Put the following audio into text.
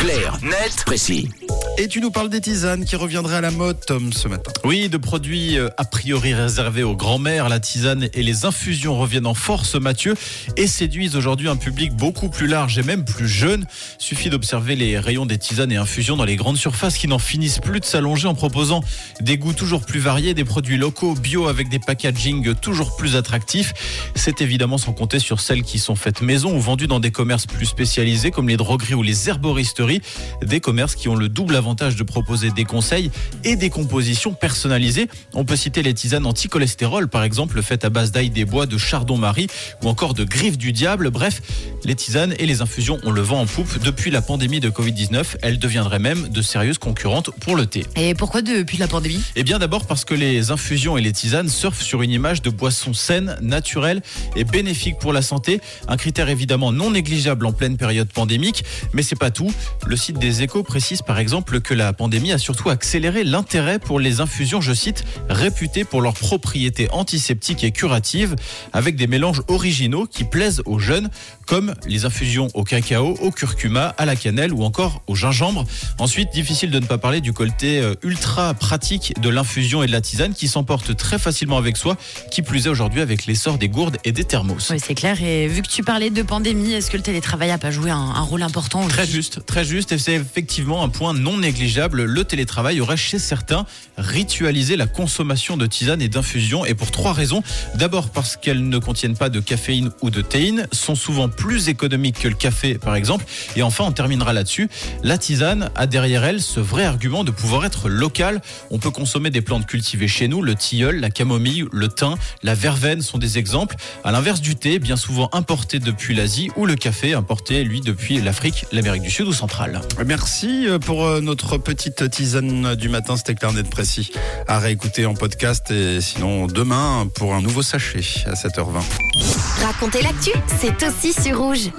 Clair, net, précis. Et tu nous parles des tisanes qui reviendraient à la mode, Tom, ce matin. Oui, de produits euh, a priori réservés aux grands-mères, la tisane et les infusions reviennent en force, Mathieu, et séduisent aujourd'hui un public beaucoup plus large et même plus jeune. Suffit d'observer les rayons des tisanes et infusions dans les grandes surfaces qui n'en finissent plus de s'allonger en proposant des goûts toujours plus variés, des produits locaux, bio avec des packaging toujours plus attractifs. C'est évidemment sans compter sur celles qui sont faites maison ou vendues dans des commerces plus spécialisés comme les drogueries ou les herboristeries, des commerces qui ont le double avantage de proposer des conseils et des compositions personnalisées. On peut citer les tisanes anti-cholestérol, par exemple, faites à base d'ail des bois, de chardon-marie ou encore de griffes du diable. Bref, les tisanes et les infusions, on le vend en poupe. Depuis la pandémie de Covid-19, elles deviendraient même de sérieuses concurrentes pour le thé. Et pourquoi depuis la pandémie? Eh bien d'abord parce que les infusions et les tisanes surfent sur une image de boisson saine, naturelle et bénéfique pour la santé. Un critère évidemment non négligeable en pleine période pandémique, mais c'est pas tout. Le site des échos précise par exemple que la pandémie a surtout accéléré l'intérêt pour les infusions, je cite, réputées pour leurs propriétés antiseptiques et curatives, avec des mélanges originaux qui plaisent aux jeunes, comme les infusions au cacao, au curcuma, à la cannelle ou encore au gingembre. Ensuite, difficile de ne pas parler du côté euh, ultra pratique de l'infusion et de la tisane qui s'emporte très facilement avec soi, qui plus est aujourd'hui avec l'essor des gourdes et des thermos. Oui, c'est clair. Et vu que tu parlais de pandémie, est-ce que le télétravail a pas joué un, un rôle important Très juste, très juste, et c'est effectivement un point non négligeable. Le télétravail aurait chez certains ritualisé la consommation de tisane et d'infusions, et pour trois raisons. D'abord parce qu'elles ne contiennent pas de caféine ou de théine, sont souvent plus économiques que le café par exemple, et enfin on terminera là-dessus. La tisane a derrière elle ce vrai argument de pouvoir être local. On peut consommer des plantes cultivées chez nous, le tilleul, la camomille, le thym, la verveine sont des exemples. À l'inverse du thé, bien souvent importé depuis l'Asie, ou le café importé lui depuis l'Afrique, l'Amérique du Sud ou centrale. Merci euh, pour euh, notre petite tisane du matin. C'était clair, net, précis. À réécouter en podcast et sinon demain pour un nouveau sachet à 7h20. Racontez l'actu, c'est aussi sur rouge.